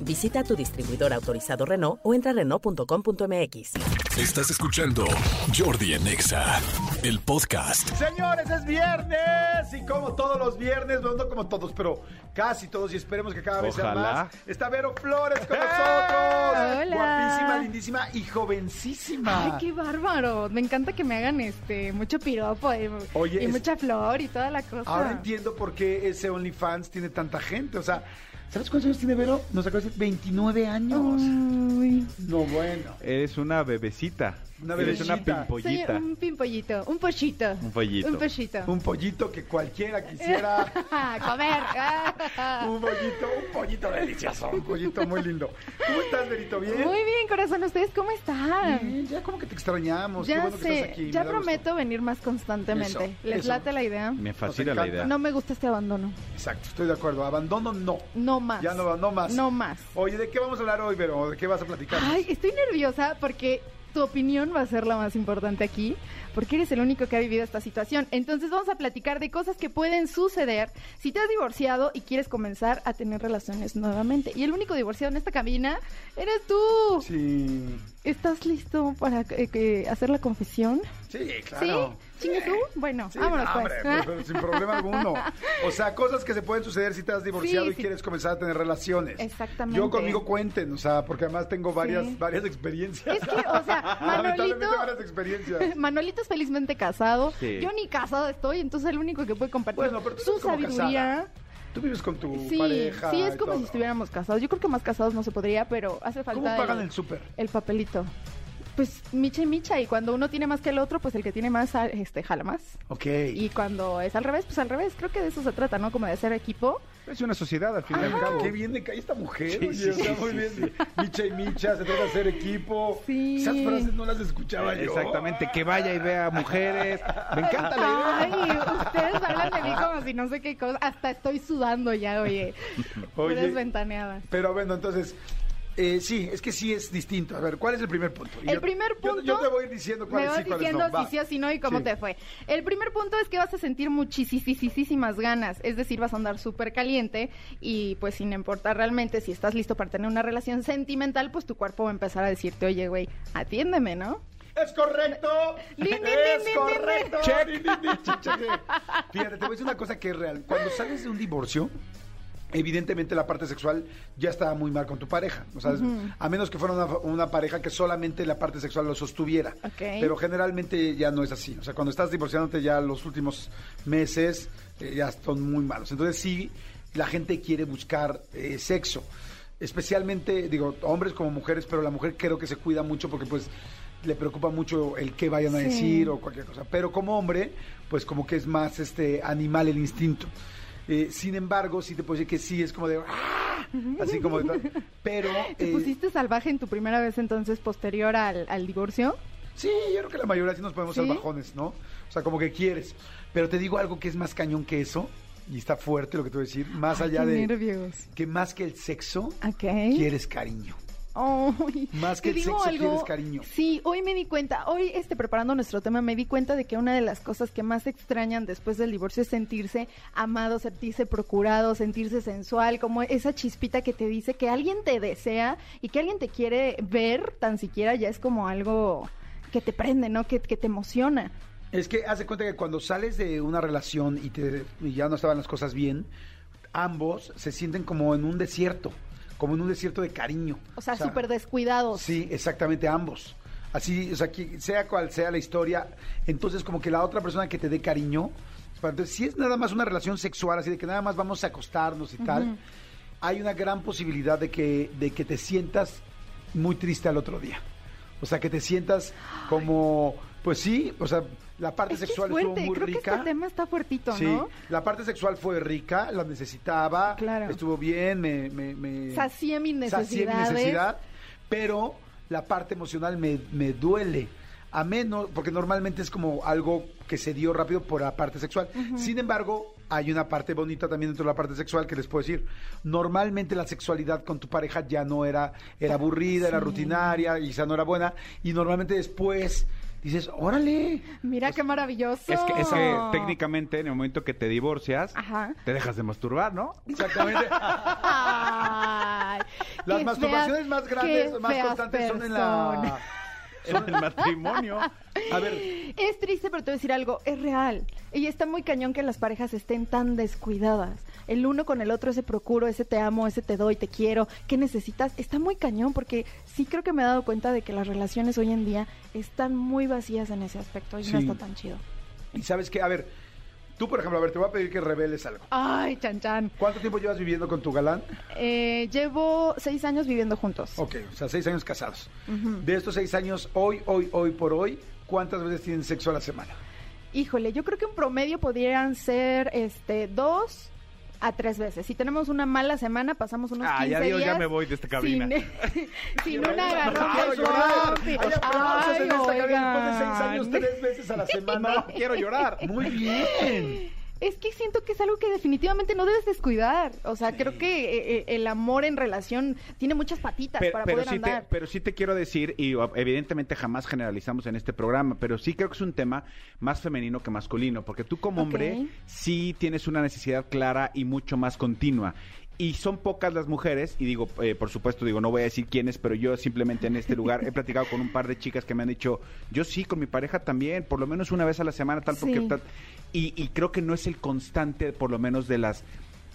Visita tu distribuidor autorizado Renault o entra a Renault.com.mx. Estás escuchando Jordi en Exa, el podcast. Señores, es viernes y como todos los viernes, no, no como todos, pero casi todos y esperemos que cada vez sea Ojalá. más. Está Vero Flores con nosotros. Hola. Guapísima, lindísima y jovencísima. Ay, qué bárbaro. Me encanta que me hagan este mucho piropo y, Oye, y es- mucha flor y toda la cosa. Ahora entiendo por qué ese OnlyFans tiene tanta gente. O sea, ¿sabes cuántos años tiene Vero? Nos acaba de decir 29 años. Uy, No, bueno. Eres una bebecita. Una una bebecita. soy pimpollita. un pimpollito, un pollito. Un pollito. Un pollito. Un pollito que cualquiera quisiera. Comer. un pollito, un pollito delicioso. Un pollito muy lindo. ¿Cómo estás, Verito? ¿Bien? Muy bien, corazón. ¿Ustedes cómo están? Bien, ya como que te extrañamos. Qué Ya bueno que estás aquí. ya gusto. prometo venir más constantemente. Eso, ¿Les eso. late la idea? Me fascina la idea. No me gusta este abandono. Exacto, estoy de acuerdo. Abandono no. No más. Ya no, no más. No más. Oye, ¿de qué vamos a hablar hoy, Vero? ¿De qué vas a platicar? Ay, estoy nerviosa porque tu opinión va a ser la más importante aquí, porque eres el único que ha vivido esta situación. Entonces vamos a platicar de cosas que pueden suceder si te has divorciado y quieres comenzar a tener relaciones nuevamente. Y el único divorciado en esta cabina eres tú. Sí. ¿Estás listo para eh, hacer la confesión? Sí, claro. ¿Sí? ¿Chingue tú? Bueno, Sí, vámonos no, pues. hombre, pero sin problema alguno. O sea, cosas que se pueden suceder si te has divorciado Sí, y sí. quieres comenzar a tener relaciones. Exactamente. Yo conmigo cuenten, o sea, porque además tengo varias, varias experiencias. Es que, o sea, Lamentablemente Manolito- varias experiencias. Manolito felizmente casado. Sí. Yo ni casado estoy, entonces el único que puede compartir Bueno, pero tú su sabiduría. casada. Tú vives con tu Sí, pareja. sí, es como todo. si estuviéramos casados. Yo creo que más casados no se podría, pero hace falta ¿Cómo pagan el súper? el papelito. Pues micha y micha, y cuando uno tiene más que el otro, pues el que tiene más, ah, este, jala más. Ok. Y cuando es al revés, pues al revés. Creo que de eso se trata, ¿no? Como de hacer equipo. Es una sociedad al fin y al Ajá, cabo. Qué bien me cae esta mujer. Sí, oye, sí, o sea, sí, muy sí, bien. Micha y Micha, se trata de hacer equipo. Sí. Esas frases no las escuchaba yo. Exactamente, que vaya y vea mujeres. Me encanta la Ay, idea. ustedes hablan de mí como si no sé qué cosa. Hasta estoy sudando ya, oye. Oye. Puras ventaneadas. Pero bueno, entonces, eh, sí, es que sí es distinto. A ver, ¿cuál es el primer punto? El yo- primer punto. Yo, te voy diciendo Me cuáles vas sí, diciendo no. Si sí o si no y cómo Sí. te fue. El primer punto es que vas a sentir muchísimas ganas, es decir, vas a andar súper caliente y pues sin importar realmente si estás listo para tener una relación sentimental, pues tu cuerpo va a empezar a decirte, oye, güey, atiéndeme, ¿no? ¡Es correcto! Din, din, ¡Es din, correcto! Check. Fíjate, te voy a decir una cosa que es real. Cuando sales de un divorcio, evidentemente la parte sexual ya está muy mal con tu pareja. O sea, a menos que fuera una, una pareja que solamente la parte sexual lo sostuviera. Pero generalmente ya no es así. O sea, cuando estás divorciándote ya los últimos meses eh, ya son muy malos. Entonces sí, la gente quiere buscar eh, sexo. Especialmente, digo, hombres como mujeres, pero la mujer creo que se cuida mucho porque pues le preocupa mucho el qué vayan a decir o cualquier cosa. Pero como hombre, pues como que es más este animal el instinto. Eh, sin embargo, sí te puedo decir que sí es como de ¡ah! así como de. Pero ¿Te eh, pusiste salvaje en tu primera vez entonces posterior al, al divorcio? Sí, yo creo que la mayoría sí nos ponemos ¿Sí? salvajones, ¿no? O sea, como que quieres. Pero te digo algo que es más cañón que eso, y está fuerte lo que te voy a decir, más Ay, allá de nervios. que más que el sexo, quieres cariño. Más que te el digo sexo, algo, quieres cariño. Sí, hoy me di cuenta, hoy este, preparando nuestro tema, me di cuenta de que una de las cosas que más extrañan después del divorcio es sentirse amado, sentirse procurado, sentirse sensual, como esa chispita que te dice que alguien te desea y que alguien te quiere ver, tan siquiera ya es como algo que te prende, ¿no? Que, que te emociona. Es que haz de cuenta que cuando sales de una relación y, te, y ya no estaban las cosas bien, ambos se sienten como en un desierto, como en un desierto de cariño. O sea, súper descuidados. Sí, exactamente, ambos. Así, o sea, que sea cual sea la historia, entonces como que la otra persona que te dé cariño, entonces si es nada más una relación sexual, así de que nada más vamos a acostarnos y tal, hay una gran posibilidad de que, de que te sientas muy triste al otro día. O sea, que te sientas como, pues sí, o sea, la parte Es que es sexual fuerte, estuvo muy creo que rica. este tema está fuertito, Sí, ¿no? la parte sexual fue rica, la necesitaba, Claro. estuvo bien, me... me, me Sacié mis sacié mi necesidad, pero la parte emocional me, me duele. A menos, porque normalmente es como algo que se dio rápido por la parte sexual. Sin embargo, hay una parte bonita también dentro de la parte sexual que les puedo decir. Normalmente la sexualidad con tu pareja ya no era, era aburrida, era rutinaria, quizá no era buena. Y normalmente después dices, órale. Mira qué maravilloso. Es que, es que técnicamente en el momento que te divorcias, Ajá. te dejas de masturbar, ¿no? Exactamente. Ay, Las masturbaciones feas- más grandes, más constantes son en la... En el matrimonio. A ver, Es triste, pero te voy a decir algo, es real. Y está muy cañón que las parejas estén tan descuidadas. El uno con el otro, ese procuro, ese te amo, ese te doy, te quiero, ¿qué necesitas? Está muy cañón porque sí creo que me he dado cuenta de que las relaciones hoy en día están muy vacías en ese aspecto y no está tan chido. y sabes qué, a ver, tú por ejemplo, a ver, te voy a pedir que reveles algo. Ay, chan chan. ¿Cuánto tiempo llevas viviendo con tu galán? Eh, llevo seis años viviendo juntos. Ok, o sea, seis años casados. De estos seis años, hoy, hoy, hoy por hoy, ¿cuántas veces tienen sexo a la semana? Híjole, yo creo que en promedio podrían ser este dos a tres veces. Si tenemos una mala semana, pasamos unos Ay, 15 adiós, ya días me voy de esta cabina. Sin, sin un agarrón ¡Quiero de llorar! Hay aplausos en Ay, esta cabina después de seis años, tres veces a la semana. Quiero llorar. Muy bien. Es que siento que es algo que definitivamente no debes descuidar. O sea, creo que eh, eh, el amor en relación tiene muchas patitas Pero, para pero poder sí te, andar. pero sí te quiero decir, y o, evidentemente jamás generalizamos en este programa, pero sí creo que es un tema más femenino que masculino, porque tú como hombre sí tienes una necesidad clara y mucho más continua. Y son pocas las mujeres, y digo, eh, por supuesto, digo, no voy a decir quiénes, pero yo simplemente en este lugar he platicado con un par de chicas que me han dicho, yo sí, con mi pareja también, por lo menos una vez a la semana, tal, porque... Sí. tal". y, y creo que no es el constante, por lo menos de las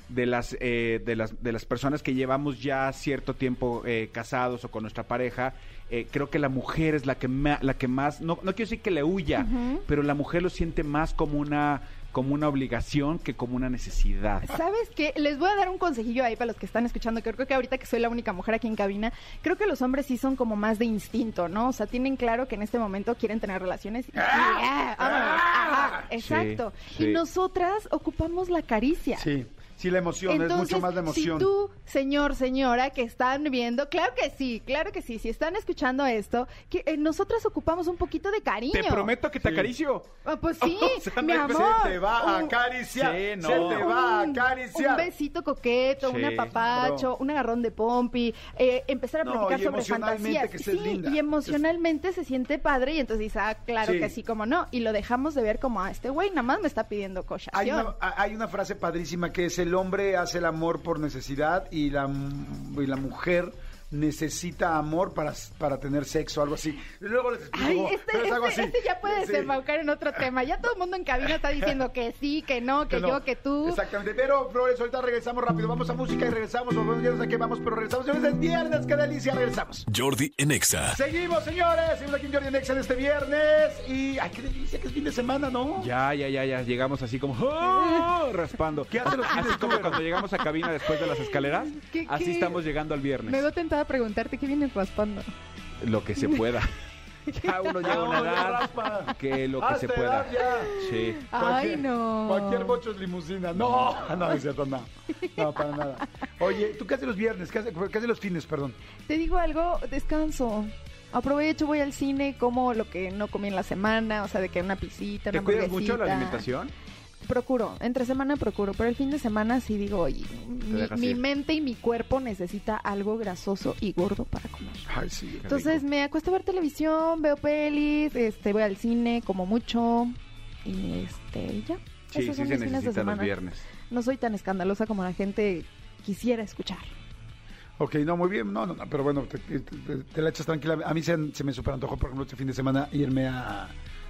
de las eh, de las de las personas que llevamos ya cierto tiempo eh, casados o con nuestra pareja eh, creo que la mujer es la que ma- la que más no no quiero decir que le huya pero la mujer lo siente más como una como una obligación que como una necesidad ¿Sabes qué? Les voy a dar un consejillo ahí para los que están escuchando, que creo que ahorita que soy la única mujer aquí en cabina, creo que los hombres sí son como más de instinto, ¿no? O sea, tienen claro que en este momento quieren tener relaciones. y- ¡Ah! vámonos. Ajá, exacto. sí. Y nosotras ocupamos la caricia. Sí, sí, la emoción, es mucho más de emoción. Si tú, señor, señora, que están viendo, claro que sí, claro que sí, si están escuchando esto, que eh, nosotras ocupamos un poquito de cariño. te prometo que te Sí. acaricio Ah, pues sí, O sea, mi no- amor. Se te va a Un- acariciar. Sí, no. Se te va a un- acariciar. Un besito coqueto, Sí, un apapacho, claro. un agarrón de pompi, eh, empezar a No, platicar y sobre emocionalmente fantasías. que estés sí, linda. y emocionalmente se siente padre y entonces dices, ah, claro Sí. que sí, como no. Y lo dejamos de ver como, ah, este güey nada más me está pidiendo cochación. Hay una, hay una frase padrísima que es el hombre hace el amor por necesidad y la, y la mujer necesita amor para, para tener sexo, algo así. Luego les explico, Ay, este, pero es algo este- así. este ya puede Sí. desembaucar en otro tema. Ya todo el mundo en cabina está diciendo que sí, que no, que, no. yo, que tú. Exactamente. Pero, Flores, ahorita regresamos rápido. Vamos a música y regresamos. O bueno, ya no sé qué vamos, pero regresamos. Señores, es viernes. ¡Qué delicia! Regresamos. Jordi en Exa. Seguimos, señores. Seguimos aquí en Jordi Nexa en este viernes. Y, ay, qué delicia que es fin de semana, ¿no? ya ya ya ya llegamos así como ¡oh! raspando ¿Qué hacen los así como cuando llegamos a cabina después de las escaleras ¿Qué- así qué? estamos llegando al viernes Me veo tentada a preguntarte qué vienes raspando. lo que se pueda. Ya uno llega a una No, ya edad raspa. que lo que A se pueda. edad ya. Sí. Ay, Cualquier- no. Cualquier bocho es limusina. No, no, es cierto, no. No, para nada. Oye, ¿tú qué haces los viernes? ¿Qué haces, qué haces los fines, perdón? Te digo algo, descanso. Aprovecho, voy al cine, como lo que no comí en la semana, o sea, de que una pisita, ¿Te una cuidas mucho la alimentación? Procuro, entre semana procuro, pero el fin de semana sí digo, oye, mi, mi mente y mi cuerpo necesita algo grasoso y gordo para comer. Ay, sí. Entonces me acuesto a ver televisión, veo pelis, este, voy al cine, como mucho y este, ya. Sí, Esos sí son se mis fines de los semana. viernes. No soy tan escandalosa como la gente quisiera escuchar. Ok, no, muy bien. No, no, no, pero bueno, te, te- te- te la echas tranquila. A mí se, se me super antojó, por ejemplo, este fin de semana irme a-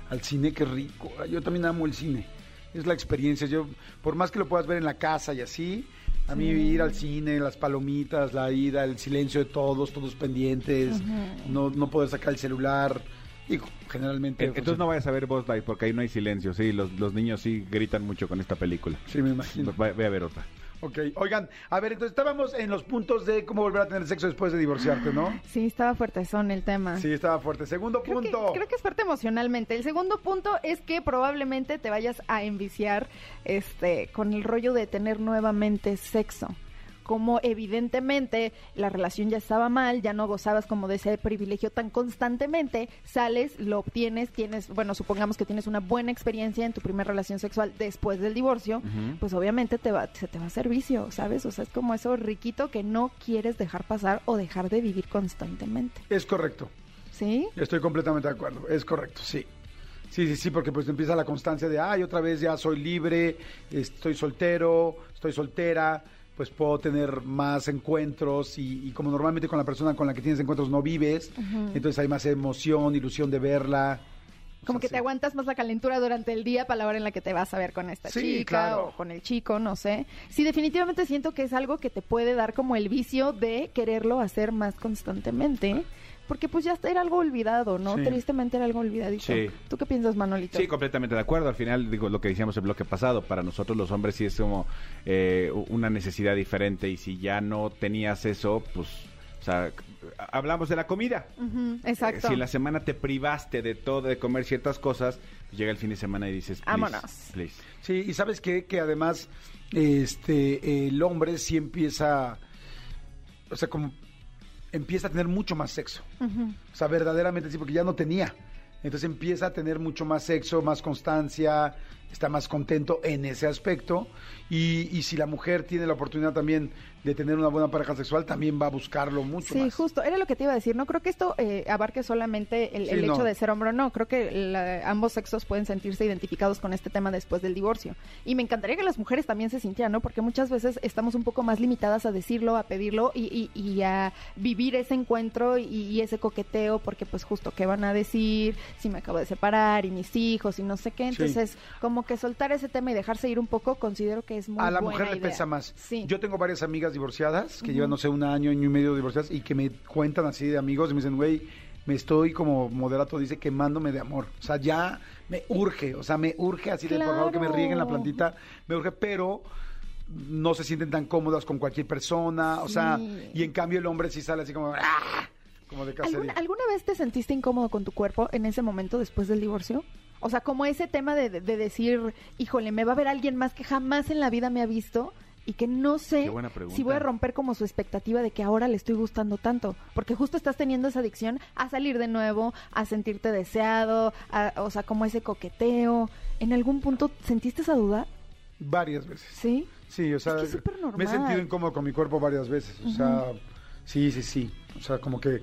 al cine. Qué rico. Yo también amo el cine. Es la experiencia. Yo, por más que lo puedas ver en la casa y así, a mí ir al cine, las palomitas, la ida, el silencio de todos, todos pendientes, no, no poder sacar el celular. Y generalmente. Eh, Entonces no vayas a ver Buzz Light porque ahí no hay silencio. Sí, los, los niños sí gritan mucho con esta película. Sí, me imagino. Ve, ve a ver otra. Ok, oigan, a ver, entonces estábamos en los puntos de cómo volver a tener sexo después de divorciarte, ¿no? Sí, estaba fuerte son el tema. Sí, estaba fuerte. Segundo Creo que, punto. creo que es fuerte emocionalmente. El segundo punto es que probablemente te vayas a enviciar este con el rollo de tener nuevamente sexo. Como evidentemente la relación ya estaba mal, ya no gozabas como de ese privilegio tan constantemente, sales, lo obtienes, tienes, bueno, supongamos que tienes una buena experiencia en tu primera relación sexual después del divorcio, pues obviamente te va, se te va a hacer vicio, ¿sabes? O sea, es como eso riquito que no quieres dejar pasar o dejar de vivir constantemente. Es correcto. ¿Sí? Estoy completamente de acuerdo. Es correcto, sí. Sí, sí, sí, porque pues empieza la constancia de, ay, otra vez ya soy libre, estoy soltero, estoy soltera, pues puedo tener más encuentros y, y como normalmente con la persona con la que tienes encuentros no vives, entonces hay más emoción, ilusión de verla. Como O sea, que sí. te aguantas más la calentura durante el día para la hora en la que te vas a ver con esta Sí, chica claro. o con el chico, no sé. Sí, definitivamente siento que es algo que te puede dar como el vicio de quererlo hacer más constantemente. Porque pues ya era algo olvidado, ¿no? Sí. Tristemente era algo olvidadito. Sí. ¿Tú qué piensas, Manolito? Sí, completamente de acuerdo. Al final, digo, lo que decíamos el bloque pasado, para nosotros los hombres sí es como eh, una necesidad diferente y si ya no tenías eso, pues, o sea, hablamos de la comida. Ujú, exacto. Eh, Si en la semana te privaste de todo, de comer ciertas cosas, pues llega el fin de semana y dices, please, Vámonos. please. Sí, y sabes qué? que además este el hombre sí empieza, o sea, como empieza a tener mucho más sexo. O sea, verdaderamente sí, porque ya no tenía. Entonces empieza a tener mucho más sexo, más constancia, está más contento en ese aspecto. Y, y si la mujer tiene la oportunidad también de tener una buena pareja sexual, también va a buscarlo mucho Sí, más. justo, era lo que te iba a decir. No creo que esto eh, abarque solamente el, Sí, el hecho de ser hombre o no. Creo que la- ambos sexos pueden sentirse identificados con este tema después del divorcio. Y me encantaría que las mujeres también se sintieran, ¿no? Porque muchas veces estamos un poco más limitadas a decirlo, a pedirlo y, y- y a vivir ese encuentro y, y ese coqueteo, porque pues justo, ¿qué van a decir? Si me acabo de separar y mis hijos y no sé qué. Entonces, como que soltar ese tema y dejarse ir un poco, considero que es muy a la buena mujer le idea. pesa más. Sí. Yo tengo varias amigas divorciadas que llevan, no sé, un año, año y medio divorciadas y que me cuentan así de amigos y me dicen, güey, me estoy como moderato dice quemándome de amor. O sea, ya me urge, o sea, me urge así de por favor que me rieguen la plantita, me urge, pero no se sienten tan cómodas con cualquier persona, o sea, y en cambio el hombre sí sale así como, ¡ah! como de. ¿Alguna, ¿Alguna vez te sentiste incómodo con tu cuerpo en ese momento después del divorcio? O sea, como ese tema de, de- de decir, híjole, me va a ver alguien más que jamás en la vida me ha visto y que no sé si voy a romper como su expectativa de que ahora le estoy gustando tanto. Porque justo estás teniendo esa adicción a salir de nuevo, a sentirte deseado, a- o sea, como ese coqueteo. ¿En algún punto sentiste esa duda? Varias veces. Sí. Sí, o sea, que es súper me he sentido incómodo con mi cuerpo varias veces. O sea, sí, sí, sí. O sea, como que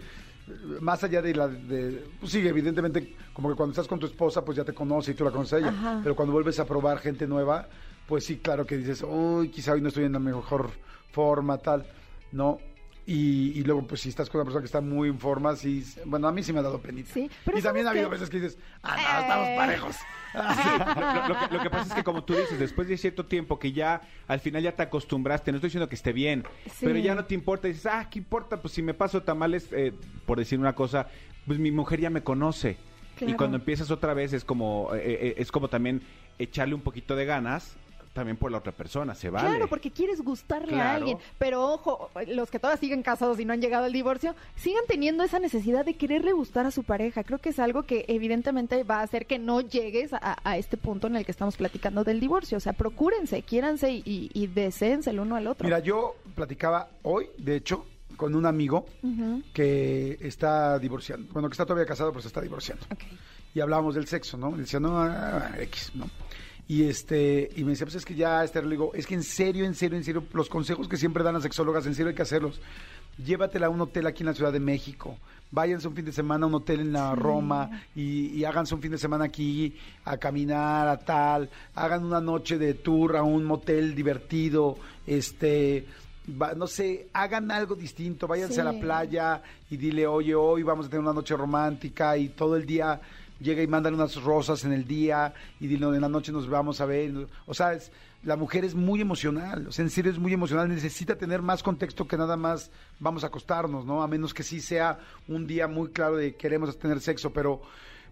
más allá de la de pues sí, evidentemente como que cuando estás con tu esposa pues ya te conoce y tú la conoces a ella, Ajá. pero cuando vuelves a probar gente nueva, pues sí, claro que dices, "Uy, quizá hoy no estoy en la mejor forma tal." No. Y, y luego, pues, si estás con una persona que está muy en forma, sí, bueno, a mí sí me ha dado penita. Sí, pero y también ha ¿sabes habido veces que dices, ah, no, estamos Eh. parejos. lo, lo que, lo que pasa es que como tú dices, después de cierto tiempo que ya al final ya te acostumbraste, no estoy diciendo que esté bien, Sí. pero ya no te importa, dices, ah, ¿qué importa? Pues si me paso tamales, eh, por decir una cosa, pues mi mujer ya me conoce. Claro. Y cuando empiezas otra vez es como, eh, eh, es como también echarle un poquito de ganas también por la otra persona, se vale. Claro, porque quieres gustarle a alguien. Pero ojo, los que todavía siguen casados y no han llegado al divorcio, sigan teniendo esa necesidad de quererle gustar a su pareja. Creo que es algo que evidentemente va a hacer que no llegues a, a este punto en el que estamos platicando del divorcio. O sea, procúrense, quiéranse y, y, y deséense el uno al otro. Mira, yo platicaba hoy, de hecho, con un amigo que está divorciando. Bueno, que está todavía casado, pero se está divorciando. Y hablábamos del sexo, ¿no? Y decía, no, ah, X, ¿no? Y este, y me decía, pues es que ya, este, le digo, es que en serio, en serio, en serio, los consejos que siempre dan las sexólogas, en serio hay que hacerlos. Llévatela a un hotel aquí en la Ciudad de México. Váyanse un fin de semana a un hotel en la Roma y, y háganse un fin de semana aquí a caminar, a tal. Hagan una noche de tour a un motel divertido. Este, va- no sé, hagan algo distinto. Váyanse a la playa y dile, oye, hoy vamos a tener una noche romántica y todo el día llega y mandan unas rosas en el día y en la noche nos vamos a ver. O sea, es- la mujer es muy emocional, o sea, en serio es muy emocional, necesita tener más contexto que nada más vamos a acostarnos, ¿no? A menos que sí sea un día muy claro de queremos tener sexo, pero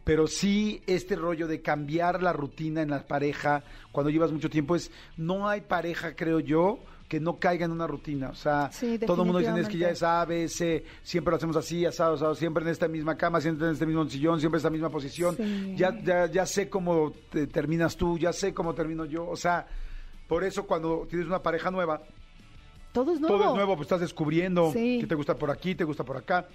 pero sí este rollo de cambiar la rutina en la pareja cuando llevas mucho tiempo es no hay pareja, creo yo, que no caiga en una rutina, o sea, Sí, todo el mundo dice es que ya es A, B, C, siempre lo hacemos así, asado, asado, siempre en esta misma cama, siempre en este mismo sillón, siempre en esta misma posición. Sí. Ya, ya, ya sé cómo te- terminas tú, ya sé cómo termino yo. O sea, por eso cuando tienes una pareja nueva, todo es nuevo. Todo es nuevo, pues estás descubriendo Sí. que te gusta por aquí, te gusta por acá.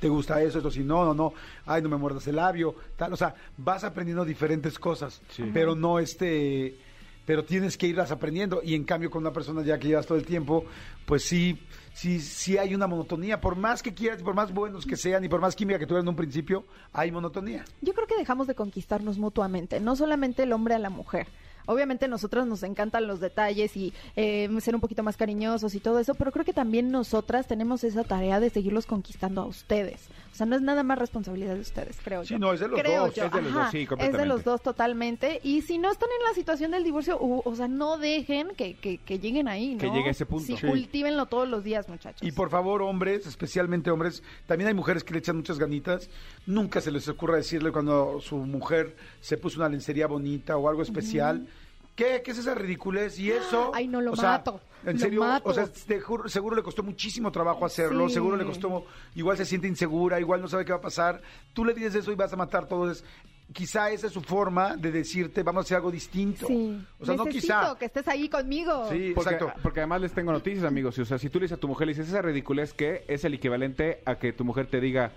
Te gusta eso, eso si no, no, no, ay, no me muerdas el labio, tal, o sea, vas aprendiendo diferentes cosas, pero no este, pero tienes que irlas aprendiendo y en cambio con una persona ya que llevas todo el tiempo, pues sí, sí, sí hay una monotonía, por más que quieras, por más buenos que sean y por más química que tuvieran en un principio, hay monotonía. Yo creo que dejamos de conquistarnos mutuamente, no solamente el hombre a la mujer. Obviamente nosotras nos encantan los detalles y eh, ser un poquito más cariñosos y todo eso, pero creo que también nosotras tenemos esa tarea de seguirlos conquistando a ustedes. O sea, no es nada más responsabilidad de ustedes, creo Sí, yo. no, es de los creo dos, yo. es de los Ajá, dos, sí, Es de completamente. los dos totalmente. Y si no están en la situación del divorcio, u- o sea, no dejen que, que, que lleguen ahí, ¿no? Que llegue a ese punto. Sí, Sí. cultívenlo todos los días, muchachos. Y por favor, hombres, especialmente hombres, también hay mujeres que le echan muchas ganitas. Nunca se les ocurra decirle cuando su mujer se puso una lencería bonita o algo especial. ¿Qué? ¿Qué es esa ridiculez? Y eso. Ay, no, lo o sea, mato, En lo serio, mato. o sea, te juro- seguro le costó muchísimo trabajo hacerlo, Sí. seguro le costó, igual se siente insegura, igual no sabe qué va a pasar. Tú le dices eso y vas a matar todo. Es- quizá esa es su forma de decirte, vamos a hacer algo distinto. Sí. O sea, no quizá. que estés ahí conmigo. Sí, Porque, exacto. porque además les tengo noticias, amigos. O sea, si tú le dices a tu mujer, le dices esa ridiculez que es el equivalente a que tu mujer te diga.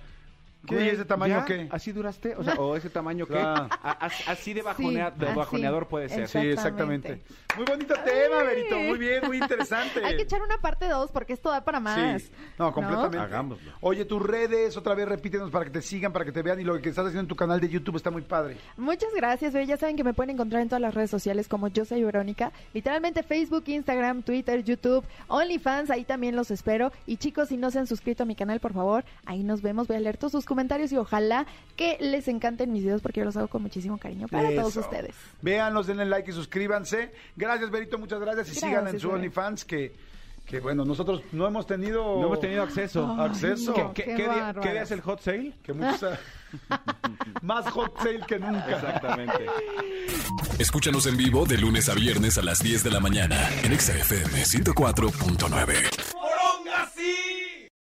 ¿Qué? "Güey, ¿Y ese tamaño ¿ya? qué?" ¿Así duraste? O sea, o ese tamaño que. Claro. así de, bajonea- Sí, de así. bajoneador puede ser. Sí, exactamente. Muy bonito tema, Berito. Muy bien, muy interesante. Hay que echar una parte dos porque esto da para más. Sí, no, completamente. Hagámoslo. Oye, tus redes, otra vez repítenos para que te sigan, para que te vean y lo que estás haciendo en tu canal de YouTube está muy padre. Muchas gracias. Ya saben que me pueden encontrar en todas las redes sociales como Yo Soy Verónica. Literalmente Facebook, Instagram, Twitter, YouTube, OnlyFans, ahí también los espero. Y chicos, si no se han suscrito a mi canal, por favor, ahí nos vemos. Voy a leer todos sus comentarios y ojalá que les encanten mis videos porque yo los hago con muchísimo cariño para Eso. todos ustedes. Véanlos, denle like y suscríbanse. Gracias, Berito, muchas gracias. Y Gracias, sigan en su. OnlyFans que, que, bueno, nosotros no hemos tenido... No hemos tenido acceso. Acceso. no, ¿Qué, qué qué día, bárbaros. qué día es el hot sale? Que muchos... Más hot sale que nunca. Exactamente. Escúchanos en vivo de lunes a viernes a las 10 de la mañana en Exa FM 104.9.